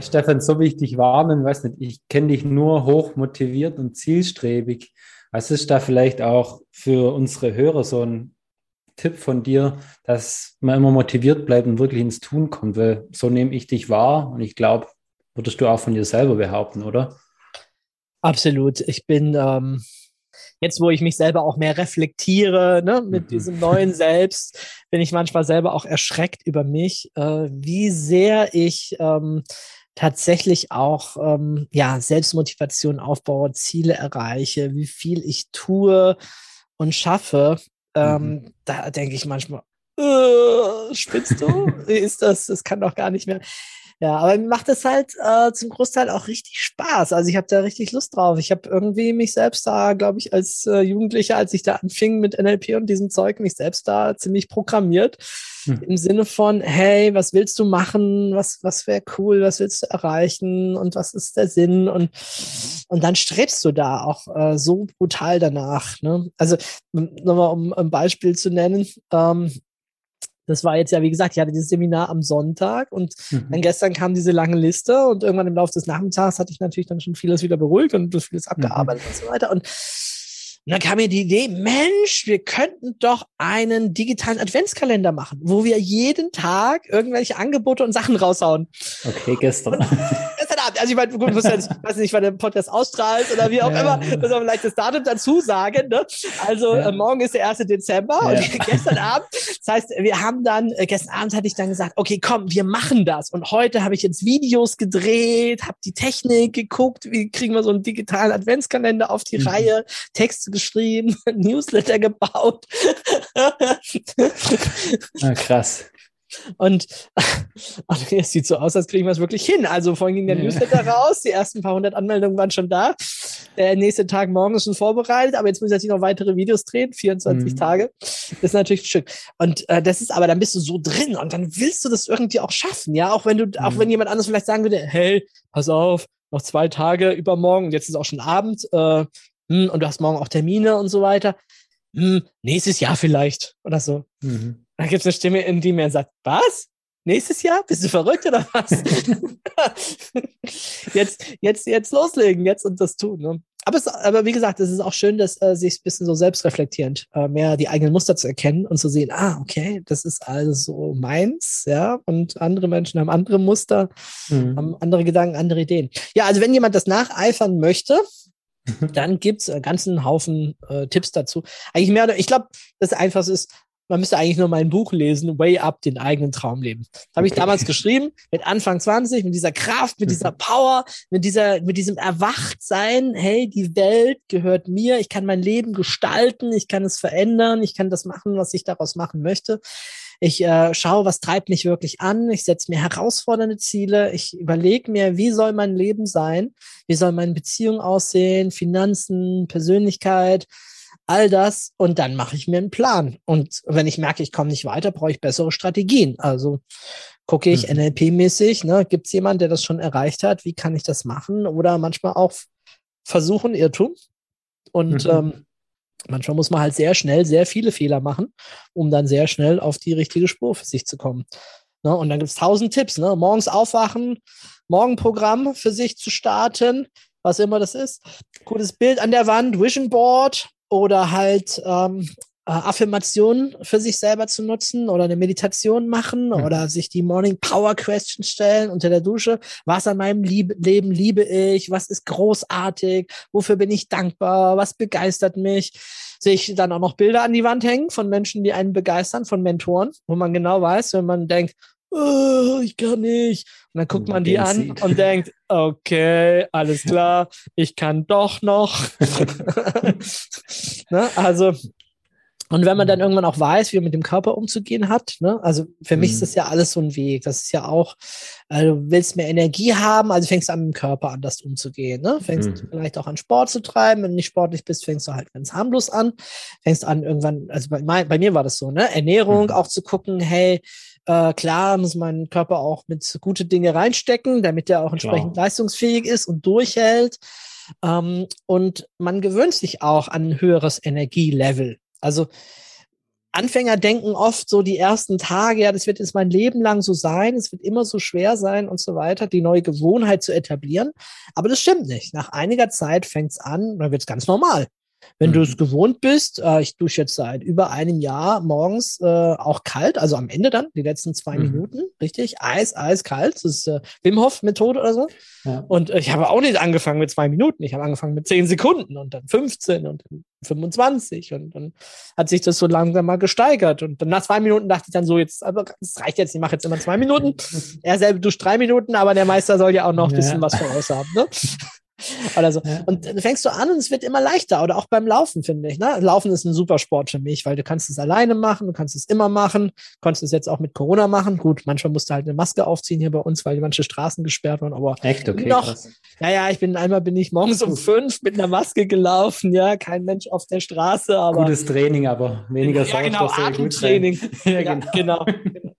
Ja, Stefan, so wie ich dich warnen, weiß nicht, ich kenne dich nur hoch motiviert und zielstrebig. Was ist da vielleicht auch für unsere Hörer so ein Tipp von dir, dass man immer motiviert bleibt und wirklich ins Tun kommt? Weil so nehme ich dich wahr und ich glaube, würdest du auch von dir selber behaupten, oder? Absolut. Ich bin ähm, jetzt, wo ich mich selber auch mehr reflektiere, ne, mit mhm. diesem neuen Selbst, bin ich manchmal selber auch erschreckt über mich, äh, wie sehr ich ähm, tatsächlich auch ähm, ja Selbstmotivation aufbaue, Ziele erreiche, wie viel ich tue und schaffe. Ähm, mhm. Da denke ich manchmal, äh, spinnst du? Wie ist das? Das kann doch gar nicht mehr. Ja, aber mir macht es halt äh, zum Großteil auch richtig Spaß. Also ich habe da richtig Lust drauf. Ich habe irgendwie mich selbst da, glaube ich, als äh, Jugendlicher, als ich da anfing mit NLP und diesem Zeug, mich selbst da ziemlich programmiert. Hm. Im Sinne von, hey, was willst du machen? Was, was wäre cool? Was willst du erreichen? Und was ist der Sinn? Und, und dann strebst du da auch äh, so brutal danach. Ne? Also nochmal, um ein Beispiel zu nennen. Ähm, das war jetzt ja, wie gesagt, ich hatte dieses Seminar am Sonntag und mhm. dann gestern kam diese lange Liste und irgendwann im Laufe des Nachmittags hatte ich natürlich dann schon vieles wieder beruhigt und vieles mhm. abgearbeitet mhm. und so weiter. Und und dann kam mir die Idee, Mensch, wir könnten doch einen digitalen Adventskalender machen, wo wir jeden Tag irgendwelche Angebote und Sachen raushauen. Okay, gestern. gestern Abend. Also ich meine, gut, muss jetzt, weiß nicht, wann der Podcast ausstrahlt oder wie auch ja, immer, muss man vielleicht das Datum dazu sagen. Ne? Also ja. äh, morgen ist der 1. Dezember ja. und gestern Abend, das heißt, wir haben dann, äh, gestern Abend hatte ich dann gesagt, okay, komm, wir machen das. Und heute habe ich jetzt Videos gedreht, habe die Technik geguckt, wie kriegen wir so einen digitalen Adventskalender auf die mhm. Reihe, Texte geschrieben, Newsletter gebaut. ah, krass. Und also es sieht so aus, als kriegen wir es wirklich hin. Also vorhin ging der ja. Newsletter raus, die ersten paar hundert Anmeldungen waren schon da. Der nächste Tag morgen ist schon vorbereitet, aber jetzt muss ich natürlich noch weitere Videos drehen, 24 mhm. Tage. Das ist natürlich ein Stück. Und äh, das ist aber, dann bist du so drin und dann willst du das irgendwie auch schaffen, ja. Auch wenn du, mhm. auch wenn jemand anderes vielleicht sagen würde, hey, pass auf, noch zwei Tage übermorgen, jetzt ist auch schon Abend, äh, hm, und du hast morgen auch Termine und so weiter. Hm, nächstes Jahr vielleicht oder so. Mhm. Dann gibt es eine Stimme in die mir sagt, was? Nächstes Jahr? Bist du verrückt oder was? jetzt, jetzt, jetzt loslegen, jetzt und das tun. Ne? Aber, es, aber wie gesagt, es ist auch schön, dass äh, sich ein bisschen so selbstreflektierend äh, mehr die eigenen Muster zu erkennen und zu sehen, ah, okay, das ist also so meins, ja, und andere Menschen haben andere Muster, mhm. haben andere Gedanken, andere Ideen. Ja, also wenn jemand das nacheifern möchte, dann gibt's einen ganzen Haufen äh, Tipps dazu. Eigentlich mehr, ich glaube, das Einfachste ist, man müsste eigentlich nur mein Buch lesen, Way Up, den eigenen Traum leben. Das habe ich okay. damals geschrieben, mit Anfang 20, mit dieser Kraft, mit dieser Power, mit dieser, mit diesem Erwachtsein. Hey, die Welt gehört mir. Ich kann mein Leben gestalten. Ich kann es verändern. Ich kann das machen, was ich daraus machen möchte. Ich äh, schaue, was treibt mich wirklich an. Ich setze mir herausfordernde Ziele. Ich überlege mir, wie soll mein Leben sein? Wie soll meine Beziehung aussehen? Finanzen, Persönlichkeit, all das. Und dann mache ich mir einen Plan. Und wenn ich merke, ich komme nicht weiter, brauche ich bessere Strategien. Also gucke ich mhm. NLP-mäßig, ne, gibt es jemanden, der das schon erreicht hat? Wie kann ich das machen? Oder manchmal auch versuchen, Irrtum. Und mhm. ähm, manchmal muss man halt sehr schnell sehr viele Fehler machen, um dann sehr schnell auf die richtige Spur für sich zu kommen. Ne? Und dann gibt es tausend Tipps. Ne? Morgens aufwachen, Morgenprogramm für sich zu starten, was immer das ist. Gutes Bild an der Wand, Vision Board oder halt ähm, äh, Affirmationen für sich selber zu nutzen oder eine Meditation machen mhm. oder sich die Morning Power Question stellen unter der Dusche. Was an meinem Lieb Leben liebe ich? Was ist großartig? Wofür bin ich dankbar? Was begeistert mich? Sich dann auch noch Bilder an die Wand hängen von Menschen, die einen begeistern, von Mentoren, wo man genau weiß, wenn man denkt, oh, ich kann nicht. Und dann guckt man die an und denkt, okay, alles klar, ich kann doch noch. ne? Also und wenn man dann mhm. irgendwann auch weiß, wie man mit dem Körper umzugehen hat, ne? also für mich ist mhm. das ja alles so ein Weg. Das ist ja auch, äh, du willst mehr Energie haben, also fängst du an, mit dem Körper anders umzugehen. Ne? Fängst mhm. vielleicht auch an Sport zu treiben. Wenn du nicht sportlich bist, fängst du halt ganz harmlos an. Fängst an irgendwann, also bei, bei mir war das so, ne? Ernährung mhm. auch zu gucken, hey, äh, klar muss mein Körper auch mit gute Dinge reinstecken, damit er auch entsprechend klar. leistungsfähig ist und durchhält. Ähm, und man gewöhnt sich auch an ein höheres Energielevel. Also Anfänger denken oft so die ersten Tage, ja, das wird jetzt mein Leben lang so sein, es wird immer so schwer sein und so weiter, die neue Gewohnheit zu etablieren. Aber das stimmt nicht. Nach einiger Zeit fängt es an, dann wird es ganz normal. Wenn mhm. du es gewohnt bist, äh, ich dusche jetzt seit über einem Jahr morgens äh, auch kalt, also am Ende dann, die letzten zwei mhm. Minuten, richtig, Eis, Eis, kalt, das ist äh, Wim Hof Methode oder so. Ja. Und äh, ich habe auch nicht angefangen mit zwei Minuten, ich habe angefangen mit zehn Sekunden und dann 15 und dann 25 und dann hat sich das so langsam mal gesteigert und dann nach zwei Minuten dachte ich dann so, jetzt, aber das reicht jetzt, ich mache jetzt immer zwei Minuten. er selber duscht drei Minuten, aber der Meister soll ja auch noch ein bisschen ja. was voraus haben, ne? Oder so. Ja. Und dann fängst du an und es wird immer leichter. Oder auch beim Laufen, finde ich. Ne? Laufen ist ein super Sport für mich, weil du kannst es alleine machen, du kannst es immer machen, du konntest es jetzt auch mit Corona machen. Gut, manchmal musst du halt eine Maske aufziehen hier bei uns, weil manche Straßen gesperrt waren. Aber Echt, okay. Noch, naja, ich bin einmal bin ich morgens um fünf mit einer Maske gelaufen, ja, kein Mensch auf der Straße, aber. Gutes Training, aber weniger ja, genau, Atemtraining. ja, genau. genau.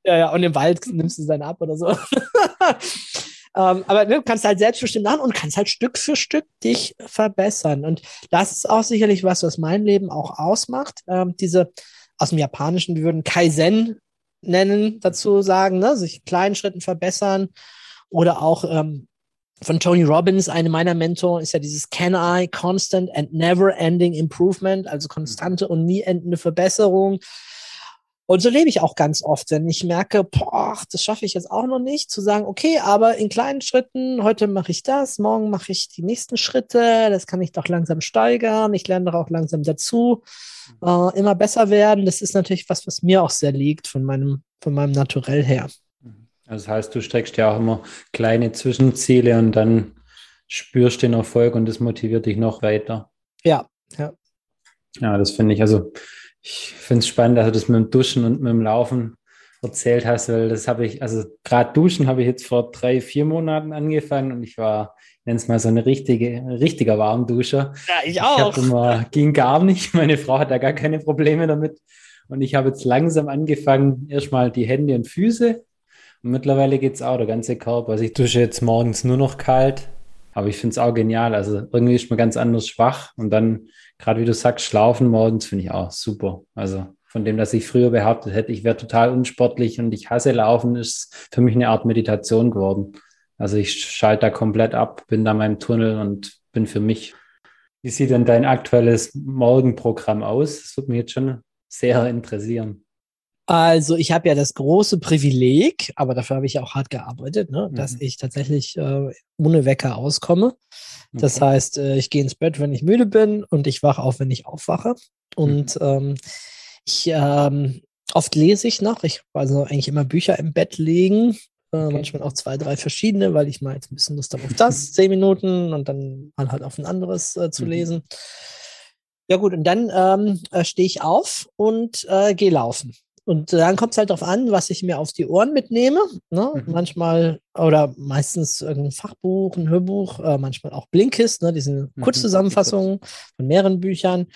Ja, ja, und im Wald nimmst du es dann ab oder so. Ähm, aber du kannst halt selbstbestimmt machen und kannst halt Stück für Stück dich verbessern. Und das ist auch sicherlich was, was mein Leben auch ausmacht. Ähm, diese aus dem Japanischen, wir würden Kaizen nennen, dazu sagen, ne? sich kleinen Schritten verbessern. Oder auch ähm, von Tony Robbins, eine meiner Mentoren, ist ja dieses Can I, Constant and Never Ending Improvement, also konstante und nie endende Verbesserung. Und so lebe ich auch ganz oft, wenn ich merke, boah, das schaffe ich jetzt auch noch nicht, zu sagen, okay, aber in kleinen Schritten, heute mache ich das, morgen mache ich die nächsten Schritte, das kann ich doch langsam steigern, ich lerne doch auch langsam dazu, äh, immer besser werden. Das ist natürlich was, was mir auch sehr liegt von meinem, von meinem Naturell her. Also das heißt, du streckst ja auch immer kleine Zwischenziele und dann spürst den Erfolg und das motiviert dich noch weiter. Ja, ja. Ja, das finde ich, also ich finde es spannend, dass du das mit dem Duschen und mit dem Laufen erzählt hast, weil das habe ich, also gerade Duschen habe ich jetzt vor drei, vier Monaten angefangen und ich war, ich nenne es mal so eine richtige, richtiger Warmduscher. Ja, ich auch. Ich immer, ging gar nicht. Meine Frau hat da gar keine Probleme damit. Und ich habe jetzt langsam angefangen, erstmal die Hände und Füße. Und mittlerweile geht es auch, der ganze Körper. Also ich dusche jetzt morgens nur noch kalt, aber ich finde es auch genial. Also irgendwie ist man ganz anders schwach und dann gerade wie du sagst, Schlafen morgens finde ich auch super. Also von dem, dass ich früher behauptet hätte, ich wäre total unsportlich und ich hasse Laufen, ist für mich eine Art Meditation geworden. Also ich schalte da komplett ab, bin da in meinem Tunnel und bin für mich. Wie sieht denn dein aktuelles Morgenprogramm aus? Das würde mich jetzt schon sehr interessieren. Also ich habe ja das große Privileg, aber dafür habe ich ja auch hart gearbeitet, ne, mhm. dass ich tatsächlich äh, ohne Wecker auskomme. Das okay. heißt, äh, ich gehe ins Bett, wenn ich müde bin und ich wache auf, wenn ich aufwache. Und mhm. ähm, ich ähm, oft lese ich noch. Ich also eigentlich immer Bücher im Bett legen. Äh, okay. Manchmal auch zwei, drei verschiedene, weil ich mal jetzt ein bisschen Lust habe auf das, zehn Minuten und dann mal halt auf ein anderes äh, zu mhm. lesen. Ja gut, und dann ähm, äh, stehe ich auf und äh, gehe laufen. Und dann kommt es halt darauf an, was ich mir auf die Ohren mitnehme. Ne? Mhm. Manchmal oder meistens irgendein Fachbuch, ein Hörbuch, äh, manchmal auch Blinkist, ne? diese mhm. Kurzzusammenfassungen von mehreren Büchern.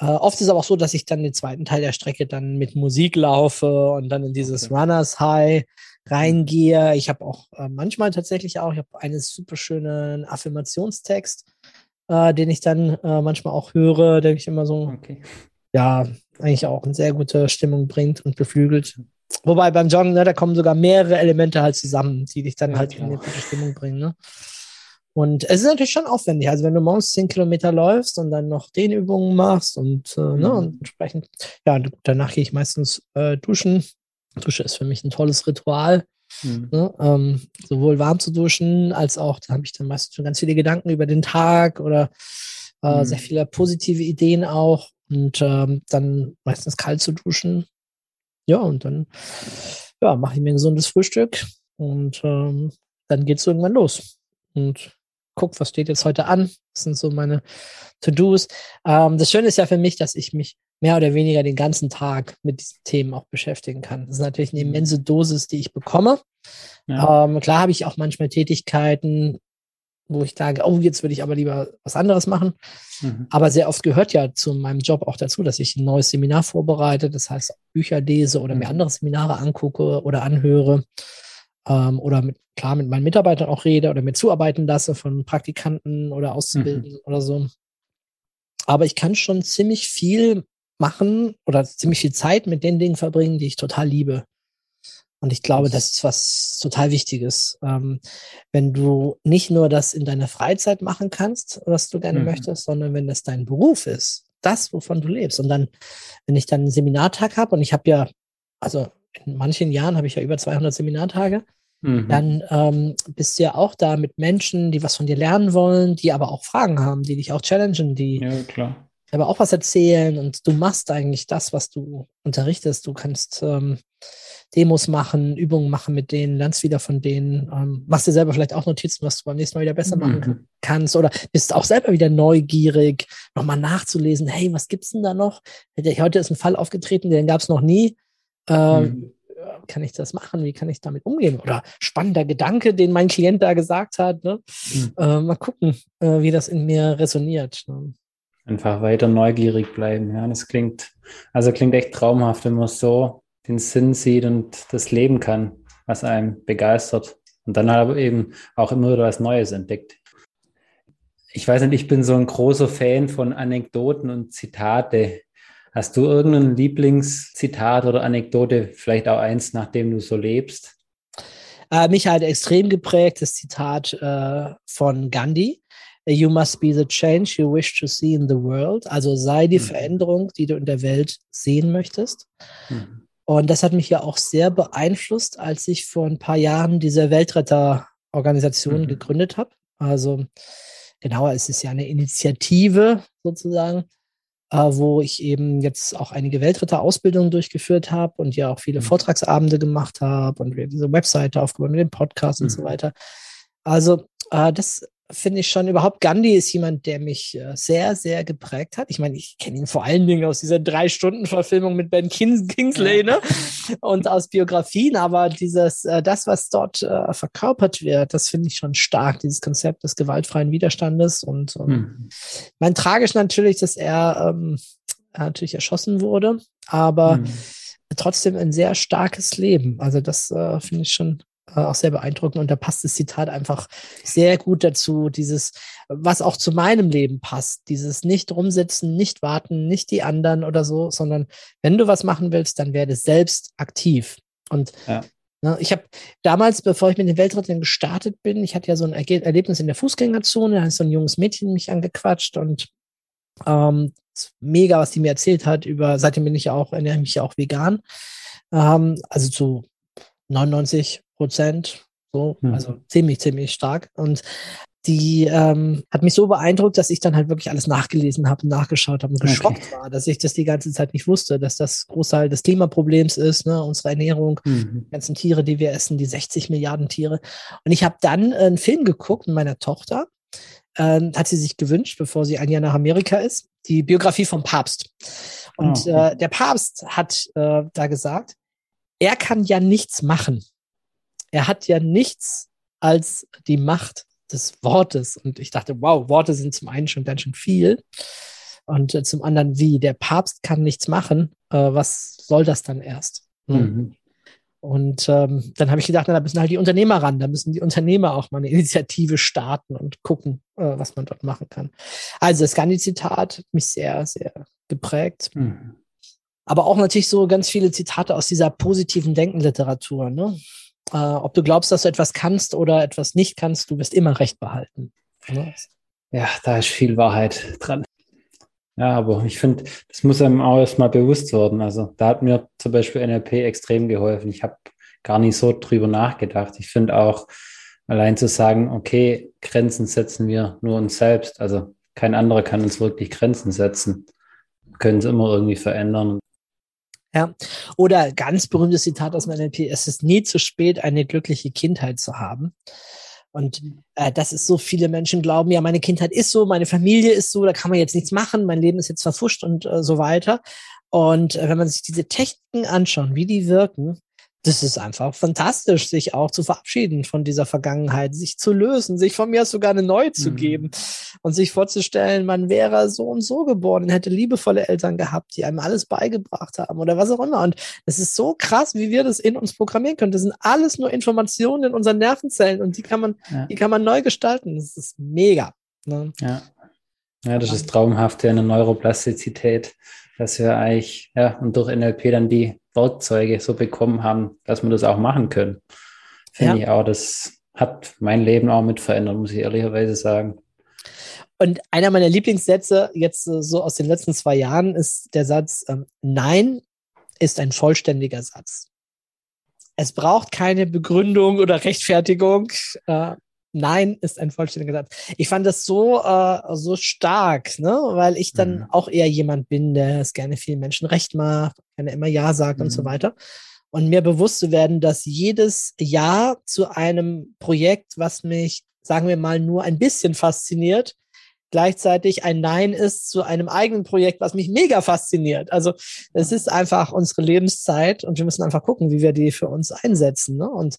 Äh, oft ist es aber auch so, dass ich dann den zweiten Teil der Strecke dann mit Musik laufe und dann in dieses okay. Runners High reingehe. Ich habe auch äh, manchmal tatsächlich auch, ich habe einen super schönen Affirmationstext, äh, den ich dann äh, manchmal auch höre, der mich immer so okay ja, eigentlich auch eine sehr gute Stimmung bringt und beflügelt. Wobei beim Joggen, ne, da kommen sogar mehrere Elemente halt zusammen, die dich dann ja, halt klar. in eine gute Stimmung bringen. Ne? Und es ist natürlich schon aufwendig. Also wenn du morgens 10 Kilometer läufst und dann noch den Übungen machst und, äh, ne, mhm. ne, und entsprechend, ja, danach gehe ich meistens äh, duschen. Dusche ist für mich ein tolles Ritual. Mhm. Ne, ähm, sowohl warm zu duschen, als auch, da habe ich dann meistens schon ganz viele Gedanken über den Tag oder äh, mhm. sehr viele positive Ideen auch und ähm, dann meistens kalt zu duschen. Ja, und dann ja, mache ich mir ein gesundes Frühstück und ähm, dann geht es irgendwann los. Und guck, was steht jetzt heute an? Das sind so meine To-Dos. Ähm, das Schöne ist ja für mich, dass ich mich mehr oder weniger den ganzen Tag mit diesen Themen auch beschäftigen kann. Das ist natürlich eine mhm. immense Dosis, die ich bekomme. Ja. Ähm, klar habe ich auch manchmal Tätigkeiten, wo ich sage, oh, jetzt würde ich aber lieber was anderes machen. Mhm. Aber sehr oft gehört ja zu meinem Job auch dazu, dass ich ein neues Seminar vorbereite, das heißt Bücher lese oder mhm. mir andere Seminare angucke oder anhöre ähm, oder mit, klar mit meinen Mitarbeitern auch rede oder mir zuarbeiten lasse von Praktikanten oder Auszubildenden mhm. oder so. Aber ich kann schon ziemlich viel machen oder ziemlich viel Zeit mit den Dingen verbringen, die ich total liebe. Und ich glaube, das ist was total Wichtiges. Ähm, wenn du nicht nur das in deiner Freizeit machen kannst, was du gerne mhm. möchtest, sondern wenn das dein Beruf ist, das, wovon du lebst. Und dann, wenn ich dann einen Seminartag habe und ich habe ja, also in manchen Jahren habe ich ja über 200 Seminartage, mhm. dann ähm, bist du ja auch da mit Menschen, die was von dir lernen wollen, die aber auch Fragen haben, die dich auch challengen, die ja, klar. aber auch was erzählen und du machst eigentlich das, was du unterrichtest. Du kannst ähm, Demos machen, Übungen machen mit denen, lernst wieder von denen, ähm, machst dir selber vielleicht auch Notizen, was du beim nächsten Mal wieder besser machen mhm. kannst oder bist auch selber wieder neugierig, nochmal nachzulesen, hey, was gibt's denn da noch? Heute ist ein Fall aufgetreten, den gab es noch nie. Ähm, mhm. Kann ich das machen? Wie kann ich damit umgehen? Oder spannender Gedanke, den mein Klient da gesagt hat. Ne? Mhm. Äh, mal gucken, äh, wie das in mir resoniert. Ne? Einfach weiter neugierig bleiben. Ja, das klingt, also klingt echt traumhaft, wenn man so den Sinn sieht und das leben kann, was einem begeistert. Und dann aber eben auch immer wieder was Neues entdeckt. Ich weiß nicht, ich bin so ein großer Fan von Anekdoten und Zitate. Hast du irgendein Lieblingszitat oder Anekdote, vielleicht auch eins, nachdem du so lebst? Äh, mich hat extrem geprägt das Zitat äh, von Gandhi. You must be the change you wish to see in the world. Also sei die mhm. Veränderung, die du in der Welt sehen möchtest. Mhm. Und das hat mich ja auch sehr beeinflusst, als ich vor ein paar Jahren diese Weltretterorganisation mhm. gegründet habe. Also genauer ist es ja eine Initiative sozusagen, äh, wo ich eben jetzt auch einige Weltretterausbildungen durchgeführt habe und ja auch viele mhm. Vortragsabende gemacht habe und wir diese Webseite aufgebaut mit dem Podcast mhm. und so mhm. weiter. Also äh, das finde ich schon überhaupt, Gandhi ist jemand, der mich äh, sehr, sehr geprägt hat. Ich meine, ich kenne ihn vor allen Dingen aus dieser Drei-Stunden-Verfilmung mit Ben Kingsley ne? und aus Biografien, aber dieses, äh, das, was dort äh, verkörpert wird, das finde ich schon stark, dieses Konzept des gewaltfreien Widerstandes und, und hm. mein tragisch natürlich, dass er ähm, natürlich erschossen wurde, aber hm. trotzdem ein sehr starkes Leben. Also das äh, finde ich schon auch sehr beeindruckend und da passt das Zitat einfach sehr gut dazu, dieses, was auch zu meinem Leben passt, dieses nicht rumsitzen, nicht warten, nicht die anderen oder so, sondern wenn du was machen willst, dann werde selbst aktiv. Und ja. ne, ich habe damals, bevor ich mit den Weltrettern gestartet bin, ich hatte ja so ein Erge Erlebnis in der Fußgängerzone, da ist so ein junges Mädchen mich angequatscht und ähm, mega, was die mir erzählt hat über, seitdem bin ich ja auch, ernähre mich ja auch vegan. Ähm, also zu 99 Prozent, so, mhm. also ziemlich, ziemlich stark. Und die ähm, hat mich so beeindruckt, dass ich dann halt wirklich alles nachgelesen habe nachgeschaut habe und geschockt okay. war, dass ich das die ganze Zeit nicht wusste, dass das Großteil des Klimaproblems ist, ne, unsere Ernährung, mhm. die ganzen Tiere, die wir essen, die 60 Milliarden Tiere. Und ich habe dann einen Film geguckt mit meiner Tochter, äh, hat sie sich gewünscht, bevor sie ein Jahr nach Amerika ist, die Biografie vom Papst. Und oh. äh, der Papst hat äh, da gesagt, er kann ja nichts machen er hat ja nichts als die Macht des Wortes. Und ich dachte, wow, Worte sind zum einen schon ganz schön viel. Und äh, zum anderen, wie? Der Papst kann nichts machen. Äh, was soll das dann erst? Hm. Mhm. Und ähm, dann habe ich gedacht, na, da müssen halt die Unternehmer ran. Da müssen die Unternehmer auch mal eine Initiative starten und gucken, äh, was man dort machen kann. Also das Gandhi-Zitat hat mich sehr, sehr geprägt. Mhm. Aber auch natürlich so ganz viele Zitate aus dieser positiven Denkenliteratur. Ne? Äh, ob du glaubst, dass du etwas kannst oder etwas nicht kannst, du wirst immer Recht behalten. Ja, da ist viel Wahrheit dran. Ja, aber ich finde, das muss einem auch erstmal bewusst werden. Also da hat mir zum Beispiel NLP extrem geholfen. Ich habe gar nicht so drüber nachgedacht. Ich finde auch, allein zu sagen, okay, Grenzen setzen wir nur uns selbst. Also kein anderer kann uns wirklich Grenzen setzen. Wir können es immer irgendwie verändern. Ja. Oder ganz berühmtes Zitat aus meinem NLP, es ist nie zu spät, eine glückliche Kindheit zu haben. Und äh, dass es so viele Menschen glauben, ja, meine Kindheit ist so, meine Familie ist so, da kann man jetzt nichts machen, mein Leben ist jetzt verfuscht und äh, so weiter. Und äh, wenn man sich diese Techniken anschaut, wie die wirken, das ist einfach fantastisch, sich auch zu verabschieden von dieser Vergangenheit, sich zu lösen, sich von mir sogar eine neue zu mhm. geben und sich vorzustellen, man wäre so und so geboren, hätte liebevolle Eltern gehabt, die einem alles beigebracht haben oder was auch immer. Und das ist so krass, wie wir das in uns programmieren können. Das sind alles nur Informationen in unseren Nervenzellen und die kann man, ja. die kann man neu gestalten. Das ist mega. Ne? Ja. Ja, das ist traumhaft in der Neuroplastizität, dass wir eigentlich, ja, und durch NLP dann die Werkzeuge so bekommen haben, dass wir das auch machen können. Finde ja. ich auch, das hat mein Leben auch mit verändert, muss ich ehrlicherweise sagen. Und einer meiner Lieblingssätze jetzt so aus den letzten zwei Jahren ist der Satz, ähm, Nein ist ein vollständiger Satz. Es braucht keine Begründung oder Rechtfertigung. Äh, Nein ist ein vollständiger Satz. Ich fand das so, äh, so stark, ne? weil ich dann mhm. auch eher jemand bin, der es gerne vielen Menschen recht macht, gerne immer Ja sagt mhm. und so mhm. weiter. Und mir bewusst zu werden, dass jedes Ja zu einem Projekt, was mich, sagen wir mal, nur ein bisschen fasziniert, gleichzeitig ein Nein ist zu einem eigenen Projekt, was mich mega fasziniert. Also es ist einfach unsere Lebenszeit und wir müssen einfach gucken, wie wir die für uns einsetzen. Ne? Und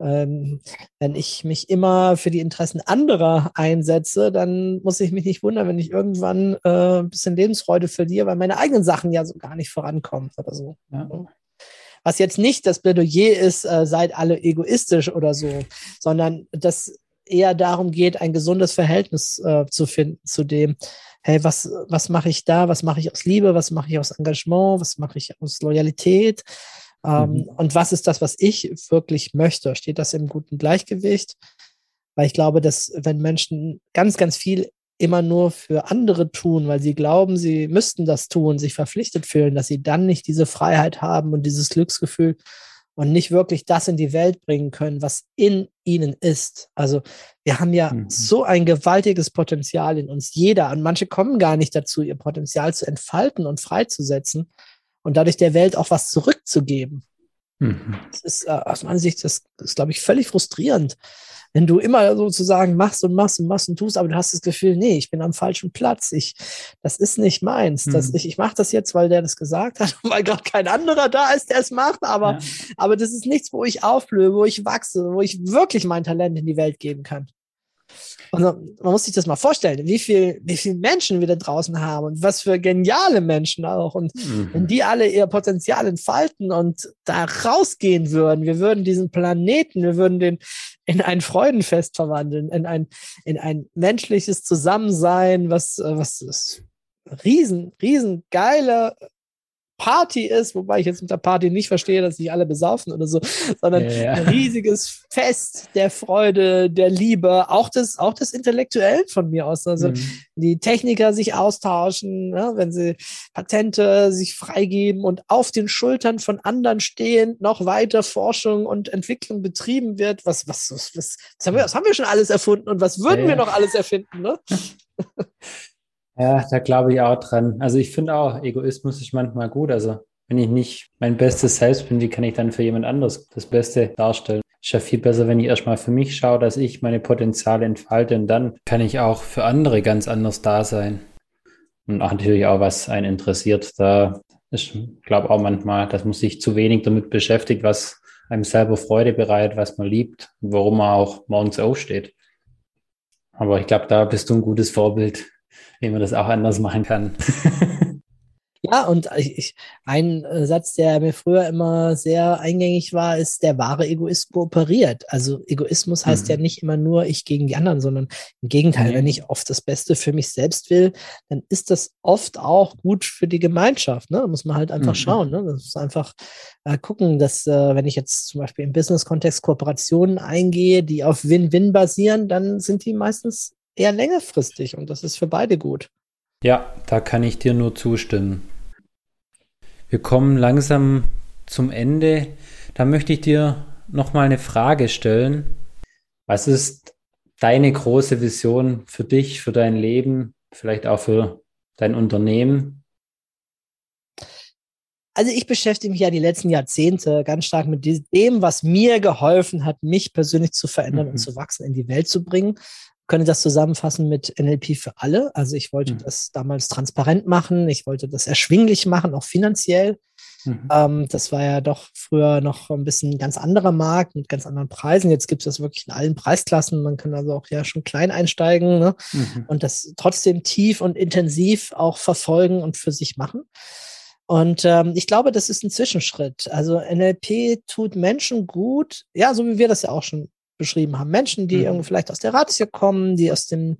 ähm, wenn ich mich immer für die Interessen anderer einsetze, dann muss ich mich nicht wundern, wenn ich irgendwann äh, ein bisschen Lebensfreude verliere, weil meine eigenen Sachen ja so gar nicht vorankommen oder so. Ja. Was jetzt nicht das Plädoyer ist, äh, seid alle egoistisch oder so, sondern das eher darum geht, ein gesundes Verhältnis äh, zu finden zu dem, hey, was, was mache ich da, was mache ich aus Liebe, was mache ich aus Engagement, was mache ich aus Loyalität ähm, mhm. und was ist das, was ich wirklich möchte? Steht das im guten Gleichgewicht? Weil ich glaube, dass wenn Menschen ganz, ganz viel immer nur für andere tun, weil sie glauben, sie müssten das tun, sich verpflichtet fühlen, dass sie dann nicht diese Freiheit haben und dieses Glücksgefühl, und nicht wirklich das in die Welt bringen können, was in ihnen ist. Also wir haben ja mhm. so ein gewaltiges Potenzial in uns, jeder. Und manche kommen gar nicht dazu, ihr Potenzial zu entfalten und freizusetzen und dadurch der Welt auch was zurückzugeben. Mhm. Das ist äh, aus meiner Sicht, das ist, glaube ich, völlig frustrierend wenn du immer sozusagen machst und machst und machst und tust, aber du hast das Gefühl, nee, ich bin am falschen Platz. Ich, das ist nicht meins. Mhm. Das, ich ich mache das jetzt, weil der das gesagt hat, weil gerade kein anderer da ist, der es macht. Aber, ja. aber das ist nichts, wo ich aufblühe, wo ich wachse, wo ich wirklich mein Talent in die Welt geben kann. Und man muss sich das mal vorstellen, wie viel, wie viele Menschen wir da draußen haben und was für geniale Menschen auch. Und mhm. wenn die alle ihr Potenzial entfalten und da rausgehen würden, wir würden diesen Planeten, wir würden den in ein Freudenfest verwandeln, in ein, in ein menschliches Zusammensein, was, was riesen, riesen geile Party ist, wobei ich jetzt mit der Party nicht verstehe, dass sich alle besaufen oder so, sondern ja. ein riesiges Fest der Freude, der Liebe, auch des, auch des Intellektuellen von mir aus. Also mhm. die Techniker sich austauschen, ne, wenn sie Patente sich freigeben und auf den Schultern von anderen stehend noch weiter Forschung und Entwicklung betrieben wird. Was, was, was, was, was, haben, wir, was haben wir schon alles erfunden und was würden ja. wir noch alles erfinden? Ne? Ja, da glaube ich auch dran. Also ich finde auch, Egoismus ist manchmal gut. Also wenn ich nicht mein bestes Selbst bin, wie kann ich dann für jemand anderes das Beste darstellen? Ist ja viel besser, wenn ich erstmal für mich schaue, dass ich meine Potenziale entfalte und dann kann ich auch für andere ganz anders da sein. Und auch natürlich auch, was einen interessiert. Da ist, glaube auch manchmal, dass man sich zu wenig damit beschäftigt, was einem selber Freude bereitet, was man liebt und warum man auch morgens aufsteht. Aber ich glaube, da bist du ein gutes Vorbild wie man das auch anders machen kann. Ja, und ich, ein äh, Satz, der mir früher immer sehr eingängig war, ist, der wahre Egoist kooperiert. Also Egoismus heißt mhm. ja nicht immer nur ich gegen die anderen, sondern im Gegenteil, mhm. wenn ich oft das Beste für mich selbst will, dann ist das oft auch gut für die Gemeinschaft. Ne? Da muss man halt einfach mhm. schauen. Ne? Das muss einfach äh, gucken, dass äh, wenn ich jetzt zum Beispiel im Business-Kontext Kooperationen eingehe, die auf Win-Win basieren, dann sind die meistens eher längerfristig und das ist für beide gut. Ja, da kann ich dir nur zustimmen. Wir kommen langsam zum Ende. Da möchte ich dir noch mal eine Frage stellen. Was ist deine große Vision für dich, für dein Leben, vielleicht auch für dein Unternehmen? Also ich beschäftige mich ja die letzten Jahrzehnte ganz stark mit dem, was mir geholfen hat, mich persönlich zu verändern mhm. und zu wachsen, in die Welt zu bringen könnte das zusammenfassen mit NLP für alle. Also ich wollte mhm. das damals transparent machen, ich wollte das erschwinglich machen, auch finanziell. Mhm. Ähm, das war ja doch früher noch ein bisschen ein ganz anderer Markt mit ganz anderen Preisen. Jetzt gibt es das wirklich in allen Preisklassen. Man kann also auch ja schon klein einsteigen ne? mhm. und das trotzdem tief und intensiv auch verfolgen und für sich machen. Und ähm, ich glaube, das ist ein Zwischenschritt. Also NLP tut Menschen gut, ja, so wie wir das ja auch schon beschrieben haben. Menschen, die mhm. irgendwie vielleicht aus der Ratio kommen, die aus dem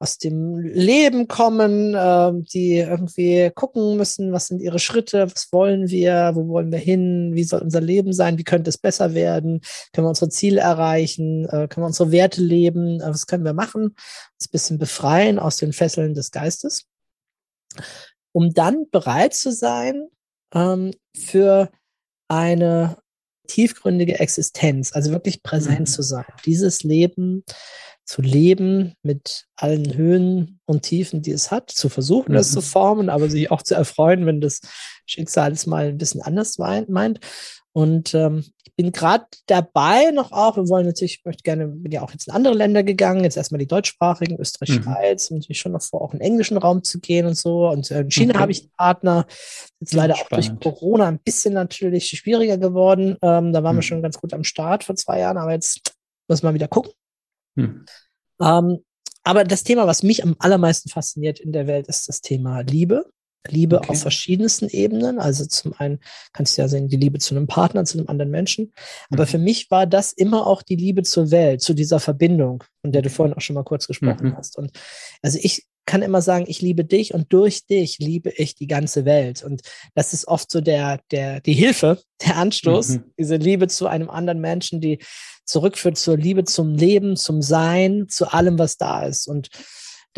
aus dem Leben kommen, äh, die irgendwie gucken müssen, was sind ihre Schritte, was wollen wir, wo wollen wir hin, wie soll unser Leben sein, wie könnte es besser werden, können wir unsere Ziele erreichen, äh, können wir unsere Werte leben, äh, was können wir machen, uns ein bisschen befreien aus den Fesseln des Geistes, um dann bereit zu sein ähm, für eine tiefgründige Existenz, also wirklich präsent mhm. zu sein, dieses Leben zu leben mit allen Höhen und Tiefen, die es hat, zu versuchen, mhm. es zu formen, aber sich auch zu erfreuen, wenn das Schicksal es mal ein bisschen anders meint. Und ähm, ich bin gerade dabei noch auch, wir wollen natürlich, ich möchte gerne, bin ja auch jetzt in andere Länder gegangen, jetzt erstmal die deutschsprachigen, Österreich, mhm. Schweiz, und natürlich schon noch vor, auch in den englischen Raum zu gehen und so. Und äh, in China okay. habe ich einen Partner, jetzt leider Spannend. auch durch Corona ein bisschen natürlich schwieriger geworden. Ähm, da waren mhm. wir schon ganz gut am Start vor zwei Jahren, aber jetzt müssen wir wieder gucken. Hm. Ähm, aber das Thema, was mich am allermeisten fasziniert in der Welt, ist das Thema Liebe. Liebe okay. auf verschiedensten Ebenen. Also zum einen kannst du ja sehen, die Liebe zu einem Partner, zu einem anderen Menschen. Aber mhm. für mich war das immer auch die Liebe zur Welt, zu dieser Verbindung, von der du vorhin auch schon mal kurz gesprochen mhm. hast. Und also ich kann immer sagen, ich liebe dich und durch dich liebe ich die ganze Welt. Und das ist oft so der, der, die Hilfe, der Anstoß, mhm. diese Liebe zu einem anderen Menschen, die zurückführt zur Liebe zum Leben, zum Sein, zu allem, was da ist. Und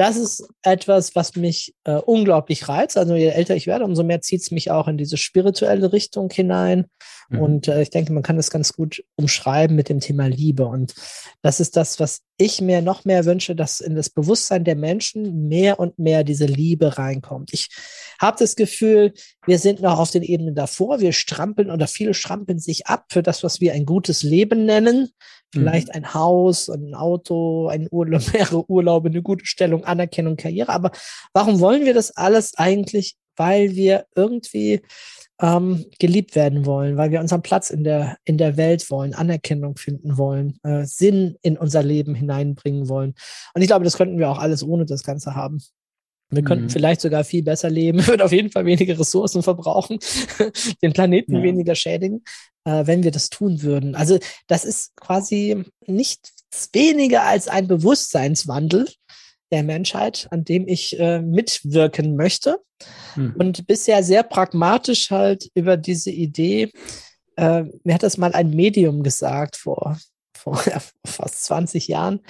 das ist etwas, was mich äh, unglaublich reizt. Also je älter ich werde, umso mehr zieht es mich auch in diese spirituelle Richtung hinein. Mhm. Und äh, ich denke, man kann das ganz gut umschreiben mit dem Thema Liebe. Und das ist das, was ich mir noch mehr wünsche, dass in das Bewusstsein der Menschen mehr und mehr diese Liebe reinkommt. Ich habe das Gefühl, wir sind noch auf den Ebenen davor. Wir strampeln oder viele strampeln sich ab für das, was wir ein gutes Leben nennen. Vielleicht mhm. ein Haus, ein Auto, ein Urlaub, mehrere Urlaube, eine gute Stellung, Anerkennung, Karriere. Aber warum wollen wir das alles eigentlich? Weil wir irgendwie ähm, geliebt werden wollen, weil wir unseren Platz in der, in der Welt wollen, Anerkennung finden wollen, äh, Sinn in unser Leben hineinbringen wollen. Und ich glaube, das könnten wir auch alles ohne das Ganze haben. Wir könnten mhm. vielleicht sogar viel besser leben, würden auf jeden Fall weniger Ressourcen verbrauchen, den Planeten ja. weniger schädigen, äh, wenn wir das tun würden. Also das ist quasi nichts weniger als ein Bewusstseinswandel, der Menschheit, an dem ich äh, mitwirken möchte. Hm. Und bisher sehr pragmatisch halt über diese Idee, äh, mir hat das mal ein Medium gesagt vor, vor fast 20 Jahren,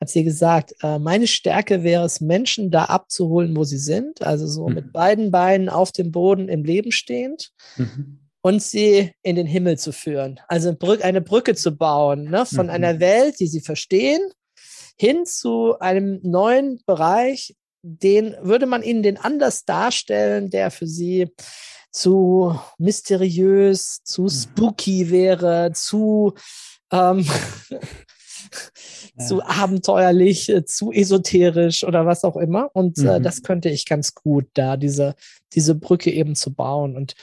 hat sie gesagt, äh, meine Stärke wäre es, Menschen da abzuholen, wo sie sind, also so mhm. mit beiden Beinen auf dem Boden im Leben stehend. Mhm und sie in den Himmel zu führen. Also eine Brücke zu bauen ne, von mhm. einer Welt, die sie verstehen, hin zu einem neuen Bereich, den würde man ihnen den anders darstellen, der für sie zu mysteriös, zu mhm. spooky wäre, zu, ähm, ja. zu abenteuerlich, äh, zu esoterisch oder was auch immer. Und äh, mhm. äh, das könnte ich ganz gut da, diese, diese Brücke eben zu bauen. Und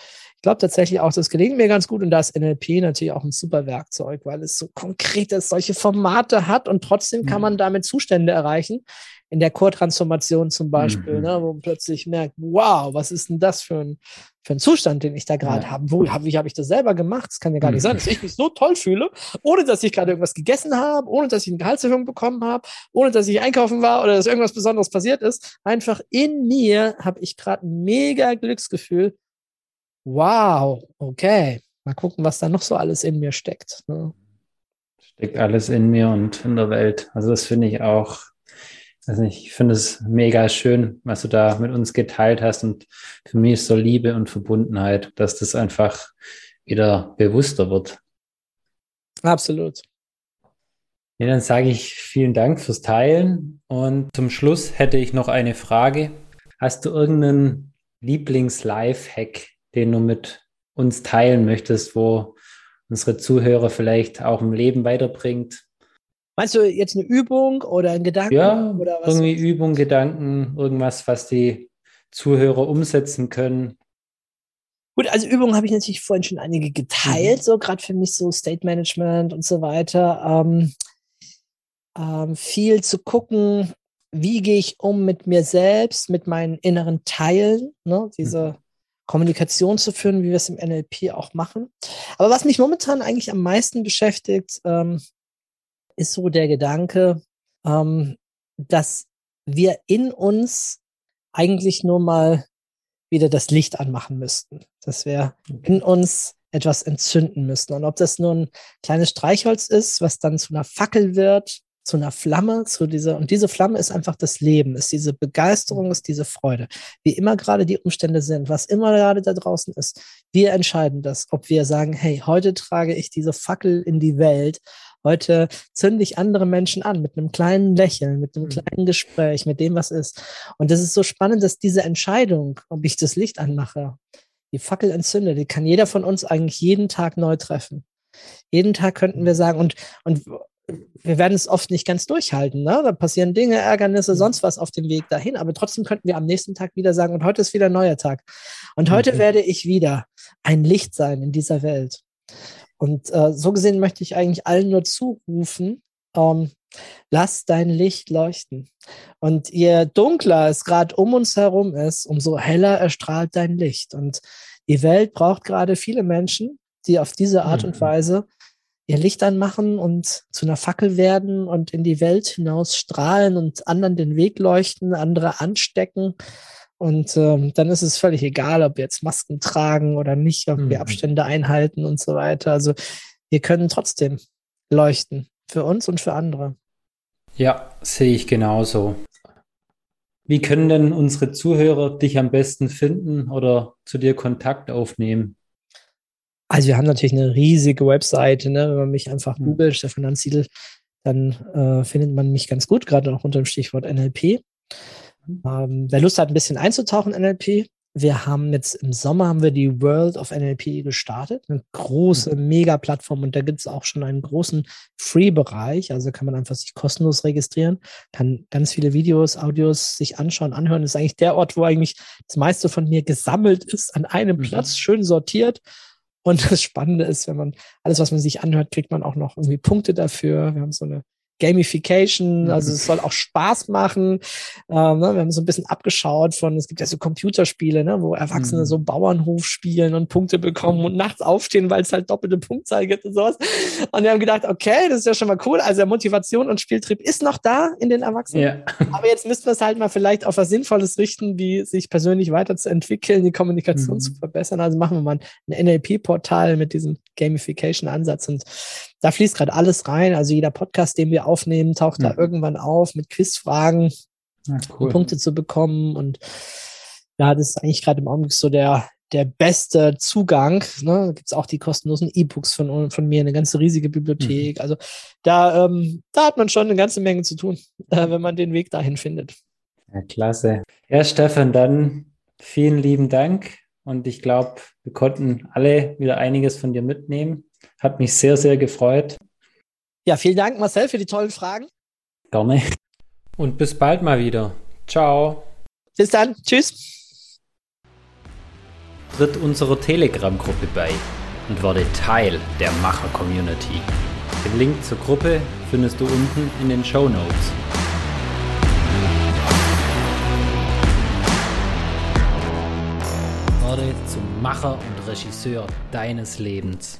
ich glaube tatsächlich auch, das gelingt mir ganz gut und da ist NLP natürlich auch ein super Werkzeug, weil es so konkret ist, solche Formate hat und trotzdem kann mhm. man damit Zustände erreichen. In der Core-Transformation zum Beispiel, mhm. ne, wo man plötzlich merkt, wow, was ist denn das für ein, für ein Zustand, den ich da gerade ja. habe? Wo, hab, wie habe ich das selber gemacht? Das kann ja gar nicht sein, dass ich mich so toll fühle, ohne dass ich gerade irgendwas gegessen habe, ohne dass ich eine Gehaltserhöhung bekommen habe, ohne dass ich einkaufen war oder dass irgendwas Besonderes passiert ist. Einfach in mir habe ich gerade ein mega Glücksgefühl wow, okay, mal gucken, was da noch so alles in mir steckt. Ne? Steckt alles in mir und in der Welt. Also das finde ich auch, also ich finde es mega schön, was du da mit uns geteilt hast. Und für mich ist so Liebe und Verbundenheit, dass das einfach wieder bewusster wird. Absolut. Ja, dann sage ich vielen Dank fürs Teilen. Und zum Schluss hätte ich noch eine Frage. Hast du irgendeinen Lieblings-Life-Hack, den du mit uns teilen möchtest, wo unsere Zuhörer vielleicht auch im Leben weiterbringt? Meinst du jetzt eine Übung oder ein Gedanken? Ja, oder was irgendwie Übung, Gedanken, irgendwas, was die Zuhörer umsetzen können. Gut, also Übungen habe ich natürlich vorhin schon einige geteilt, mhm. so gerade für mich so State Management und so weiter. Ähm, ähm, viel zu gucken, wie gehe ich um mit mir selbst, mit meinen inneren Teilen, ne? diese mhm. Kommunikation zu führen, wie wir es im NLP auch machen. Aber was mich momentan eigentlich am meisten beschäftigt, ähm, ist so der Gedanke, ähm, dass wir in uns eigentlich nur mal wieder das Licht anmachen müssten. Dass wir in uns etwas entzünden müssen. Und ob das nur ein kleines Streichholz ist, was dann zu einer Fackel wird, zu einer Flamme, zu dieser, und diese Flamme ist einfach das Leben, ist diese Begeisterung, ist diese Freude. Wie immer gerade die Umstände sind, was immer gerade da draußen ist, wir entscheiden das, ob wir sagen, hey, heute trage ich diese Fackel in die Welt, heute zünde ich andere Menschen an mit einem kleinen Lächeln, mit einem mhm. kleinen Gespräch, mit dem, was ist. Und das ist so spannend, dass diese Entscheidung, ob ich das Licht anmache, die Fackel entzünde, die kann jeder von uns eigentlich jeden Tag neu treffen. Jeden Tag könnten wir sagen, und, und wir werden es oft nicht ganz durchhalten. Ne? Da passieren Dinge, Ärgernisse, sonst was auf dem Weg dahin. Aber trotzdem könnten wir am nächsten Tag wieder sagen, und heute ist wieder ein neuer Tag. Und heute mhm. werde ich wieder ein Licht sein in dieser Welt. Und äh, so gesehen möchte ich eigentlich allen nur zurufen, ähm, lass dein Licht leuchten. Und je dunkler es gerade um uns herum ist, umso heller erstrahlt dein Licht. Und die Welt braucht gerade viele Menschen, die auf diese Art mhm. und Weise ihr Licht anmachen und zu einer Fackel werden und in die Welt hinaus strahlen und anderen den Weg leuchten, andere anstecken. Und ähm, dann ist es völlig egal, ob wir jetzt Masken tragen oder nicht, ob mhm. wir Abstände einhalten und so weiter. Also wir können trotzdem leuchten für uns und für andere. Ja, sehe ich genauso. Wie können denn unsere Zuhörer dich am besten finden oder zu dir Kontakt aufnehmen? Also wir haben natürlich eine riesige Webseite, ne? wenn man mich einfach mhm. googelt, Stefan Anziedel, dann äh, findet man mich ganz gut, gerade auch unter dem Stichwort NLP. Mhm. Ähm, wer Lust hat, ein bisschen einzutauchen in NLP, wir haben jetzt im Sommer haben wir die World of NLP gestartet, eine große mhm. Mega-Plattform und da gibt es auch schon einen großen Free-Bereich, also kann man einfach sich kostenlos registrieren, kann ganz viele Videos, Audios sich anschauen, anhören. Das ist eigentlich der Ort, wo eigentlich das meiste von mir gesammelt ist, an einem mhm. Platz, schön sortiert und das Spannende ist, wenn man alles, was man sich anhört, kriegt man auch noch irgendwie Punkte dafür. Wir haben so eine Gamification, also mhm. es soll auch Spaß machen. Ähm, ne? Wir haben so ein bisschen abgeschaut von, es gibt ja so Computerspiele, ne? wo Erwachsene mhm. so Bauernhof spielen und Punkte bekommen und nachts aufstehen, weil es halt doppelte Punktzahl gibt und sowas. Und wir haben gedacht, okay, das ist ja schon mal cool. Also Motivation und Spieltrieb ist noch da in den Erwachsenen. Ja. Aber jetzt müssten wir es halt mal vielleicht auf was Sinnvolles richten, wie sich persönlich weiterzuentwickeln, die Kommunikation mhm. zu verbessern. Also machen wir mal ein NLP-Portal mit diesem Gamification-Ansatz und da fließt gerade alles rein. Also jeder Podcast, den wir aufnehmen, taucht mhm. da irgendwann auf mit Quizfragen, ja, cool. um Punkte zu bekommen. Und ja, das ist eigentlich gerade im Augenblick so der, der beste Zugang. Ne? Da gibt es auch die kostenlosen E-Books von, von mir, eine ganze riesige Bibliothek. Mhm. Also da, ähm, da hat man schon eine ganze Menge zu tun, äh, wenn man den Weg dahin findet. Ja, klasse. Ja, Stefan, dann vielen lieben Dank. Und ich glaube, wir konnten alle wieder einiges von dir mitnehmen. Hat mich sehr, sehr gefreut. Ja, vielen Dank, Marcel, für die tollen Fragen. Gerne. Und bis bald mal wieder. Ciao. Bis dann. Tschüss. Tritt unserer Telegram-Gruppe bei und werde Teil der Macher-Community. Den Link zur Gruppe findest du unten in den Show Notes. Werde zum Macher und Regisseur deines Lebens.